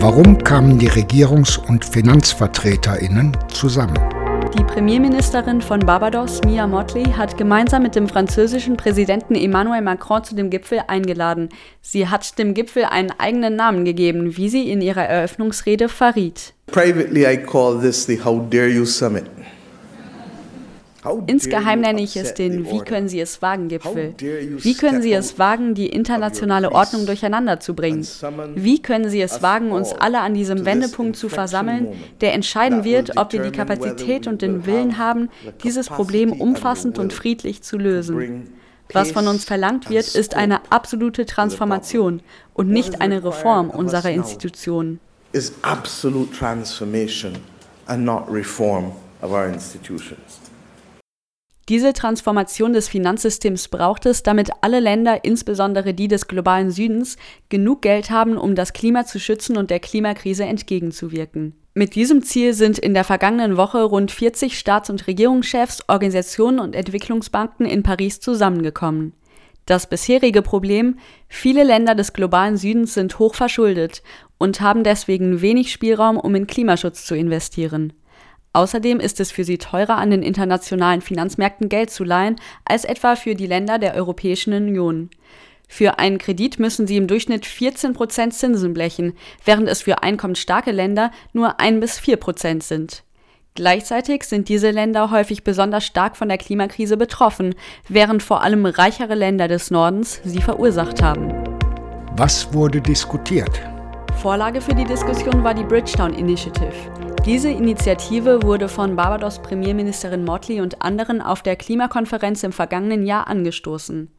Warum kamen die Regierungs- und Finanzvertreterinnen zusammen? Die Premierministerin von Barbados, Mia Motley, hat gemeinsam mit dem französischen Präsidenten Emmanuel Macron zu dem Gipfel eingeladen. Sie hat dem Gipfel einen eigenen Namen gegeben, wie sie in ihrer Eröffnungsrede verriet. Privately I call this the How Dare You Summit. Insgeheim nenne ich es den Wie können Sie es wagen Gipfel. Wie können Sie es wagen, die internationale Ordnung durcheinander zu bringen? Wie können Sie es wagen, uns alle an diesem Wendepunkt zu versammeln, der entscheiden wird, ob wir die Kapazität und den Willen haben, dieses Problem umfassend und friedlich zu lösen? Was von uns verlangt wird, ist eine absolute Transformation und nicht eine Reform unserer Institutionen. Is absolute transformation and not reform of our institutions. Diese Transformation des Finanzsystems braucht es, damit alle Länder, insbesondere die des globalen Südens, genug Geld haben, um das Klima zu schützen und der Klimakrise entgegenzuwirken. Mit diesem Ziel sind in der vergangenen Woche rund 40 Staats- und Regierungschefs, Organisationen und Entwicklungsbanken in Paris zusammengekommen. Das bisherige Problem, viele Länder des globalen Südens sind hoch verschuldet und haben deswegen wenig Spielraum, um in Klimaschutz zu investieren. Außerdem ist es für sie teurer, an den internationalen Finanzmärkten Geld zu leihen, als etwa für die Länder der Europäischen Union. Für einen Kredit müssen sie im Durchschnitt 14 Prozent Zinsen blechen, während es für einkommensstarke Länder nur ein bis vier Prozent sind. Gleichzeitig sind diese Länder häufig besonders stark von der Klimakrise betroffen, während vor allem reichere Länder des Nordens sie verursacht haben. Was wurde diskutiert? Vorlage für die Diskussion war die Bridgetown Initiative. Diese Initiative wurde von Barbados Premierministerin Motley und anderen auf der Klimakonferenz im vergangenen Jahr angestoßen.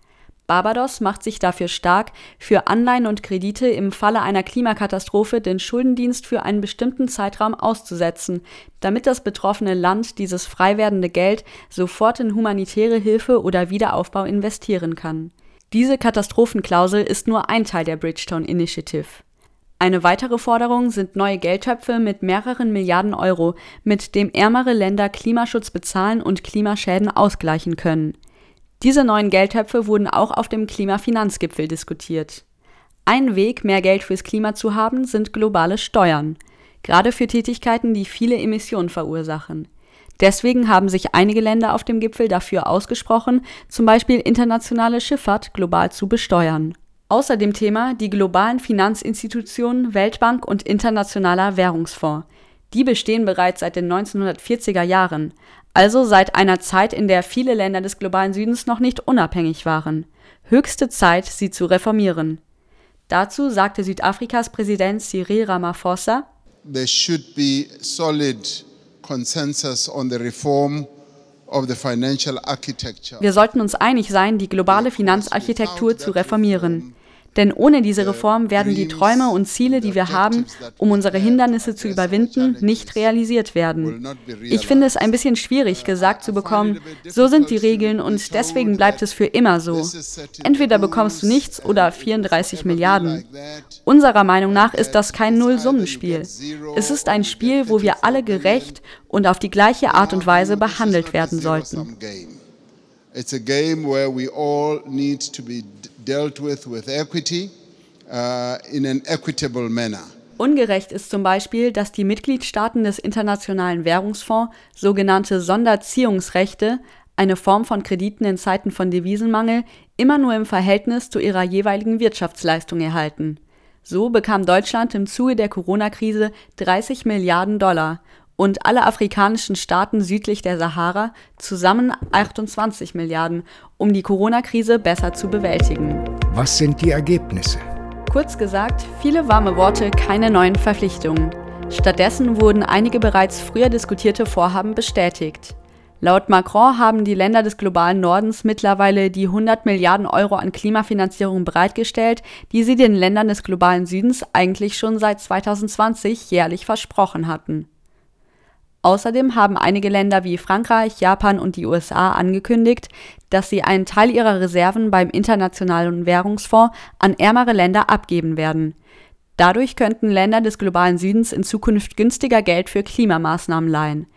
Barbados macht sich dafür stark, für Anleihen und Kredite im Falle einer Klimakatastrophe den Schuldendienst für einen bestimmten Zeitraum auszusetzen, damit das betroffene Land dieses frei werdende Geld sofort in humanitäre Hilfe oder Wiederaufbau investieren kann. Diese Katastrophenklausel ist nur ein Teil der Bridgetown Initiative. Eine weitere Forderung sind neue Geldtöpfe mit mehreren Milliarden Euro, mit dem ärmere Länder Klimaschutz bezahlen und Klimaschäden ausgleichen können. Diese neuen Geldtöpfe wurden auch auf dem Klimafinanzgipfel diskutiert. Ein Weg, mehr Geld fürs Klima zu haben, sind globale Steuern, gerade für Tätigkeiten, die viele Emissionen verursachen. Deswegen haben sich einige Länder auf dem Gipfel dafür ausgesprochen, zum Beispiel internationale Schifffahrt global zu besteuern. Außer dem Thema die globalen Finanzinstitutionen Weltbank und Internationaler Währungsfonds. Die bestehen bereits seit den 1940er Jahren, also seit einer Zeit, in der viele Länder des globalen Südens noch nicht unabhängig waren. Höchste Zeit, sie zu reformieren. Dazu sagte Südafrikas Präsident Cyril Ramaphosa, There should be solid consensus on the reform wir sollten uns einig sein, die globale Finanzarchitektur zu reformieren. Denn ohne diese Reform werden die Träume und Ziele, die wir haben, um unsere Hindernisse zu überwinden, nicht realisiert werden. Ich finde es ein bisschen schwierig gesagt zu bekommen, so sind die Regeln und deswegen bleibt es für immer so. Entweder bekommst du nichts oder 34 Milliarden. Unserer Meinung nach ist das kein Nullsummenspiel. Es ist ein Spiel, wo wir alle gerecht und auf die gleiche Art und Weise behandelt werden sollten. It's a game where we all need to be dealt with with equity uh, in an equitable manner. Ungerecht ist zum Beispiel, dass die Mitgliedstaaten des Internationalen Währungsfonds sogenannte Sonderziehungsrechte, eine Form von Krediten in Zeiten von Devisenmangel, immer nur im Verhältnis zu ihrer jeweiligen Wirtschaftsleistung erhalten. So bekam Deutschland im Zuge der Corona-Krise 30 Milliarden Dollar und alle afrikanischen Staaten südlich der Sahara zusammen 28 Milliarden, um die Corona-Krise besser zu bewältigen. Was sind die Ergebnisse? Kurz gesagt, viele warme Worte, keine neuen Verpflichtungen. Stattdessen wurden einige bereits früher diskutierte Vorhaben bestätigt. Laut Macron haben die Länder des globalen Nordens mittlerweile die 100 Milliarden Euro an Klimafinanzierung bereitgestellt, die sie den Ländern des globalen Südens eigentlich schon seit 2020 jährlich versprochen hatten. Außerdem haben einige Länder wie Frankreich, Japan und die USA angekündigt, dass sie einen Teil ihrer Reserven beim Internationalen Währungsfonds an ärmere Länder abgeben werden. Dadurch könnten Länder des globalen Südens in Zukunft günstiger Geld für Klimamaßnahmen leihen.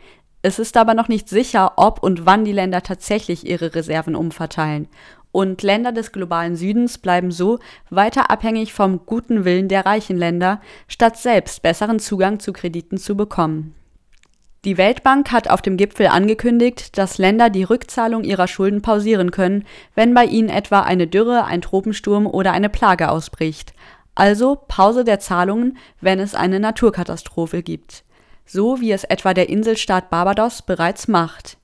Es ist aber noch nicht sicher, ob und wann die Länder tatsächlich ihre Reserven umverteilen. und Länder des globalen Südens bleiben so weiter abhängig vom guten Willen der reichen Länder, statt selbst besseren Zugang zu Krediten zu bekommen. Die Weltbank hat auf dem Gipfel angekündigt, dass Länder die Rückzahlung ihrer Schulden pausieren können, wenn bei ihnen etwa eine Dürre, ein Tropensturm oder eine Plage ausbricht. Also Pause der Zahlungen, wenn es eine Naturkatastrophe gibt. So wie es etwa der Inselstaat Barbados bereits macht.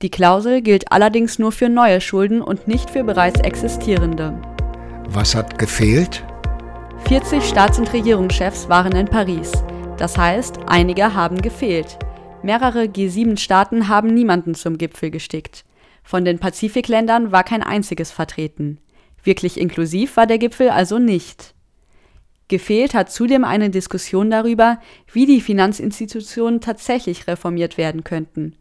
Die Klausel gilt allerdings nur für neue Schulden und nicht für bereits existierende. Was hat gefehlt? 40 Staats- und Regierungschefs waren in Paris. Das heißt, einige haben gefehlt. Mehrere G7-Staaten haben niemanden zum Gipfel gestickt. Von den Pazifikländern war kein einziges vertreten. Wirklich inklusiv war der Gipfel also nicht. Gefehlt hat zudem eine Diskussion darüber, wie die Finanzinstitutionen tatsächlich reformiert werden könnten.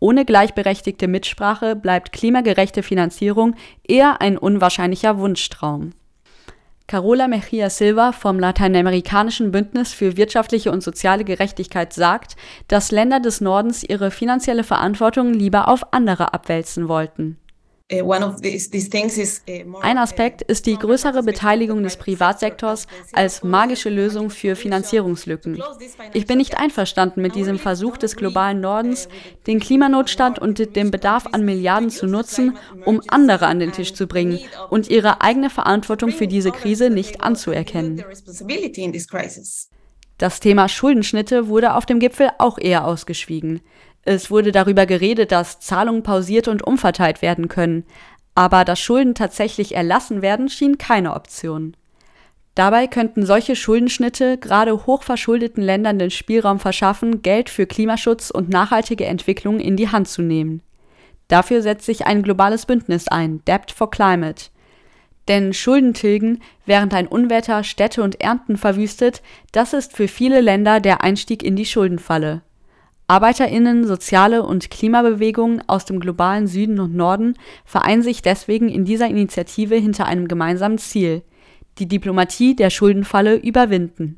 Ohne gleichberechtigte Mitsprache bleibt klimagerechte Finanzierung eher ein unwahrscheinlicher Wunschtraum. Carola Mejia Silva vom Lateinamerikanischen Bündnis für wirtschaftliche und soziale Gerechtigkeit sagt, dass Länder des Nordens ihre finanzielle Verantwortung lieber auf andere abwälzen wollten. Äh, äh, Ein Aspekt ist die größere Beteiligung des Privatsektors als magische Lösung für Finanzierungslücken. Ich bin nicht einverstanden mit diesem Versuch des globalen Nordens, den Klimanotstand und den Bedarf an Milliarden zu nutzen, um andere an den Tisch zu bringen und ihre eigene Verantwortung für diese Krise nicht anzuerkennen. Das Thema Schuldenschnitte wurde auf dem Gipfel auch eher ausgeschwiegen. Es wurde darüber geredet, dass Zahlungen pausiert und umverteilt werden können, aber dass Schulden tatsächlich erlassen werden, schien keine Option. Dabei könnten solche Schuldenschnitte gerade hochverschuldeten Ländern den Spielraum verschaffen, Geld für Klimaschutz und nachhaltige Entwicklung in die Hand zu nehmen. Dafür setzt sich ein globales Bündnis ein, Debt for Climate. Denn Schulden tilgen, während ein Unwetter Städte und Ernten verwüstet, das ist für viele Länder der Einstieg in die Schuldenfalle. Arbeiterinnen, soziale und Klimabewegungen aus dem globalen Süden und Norden vereinen sich deswegen in dieser Initiative hinter einem gemeinsamen Ziel: die Diplomatie der Schuldenfalle überwinden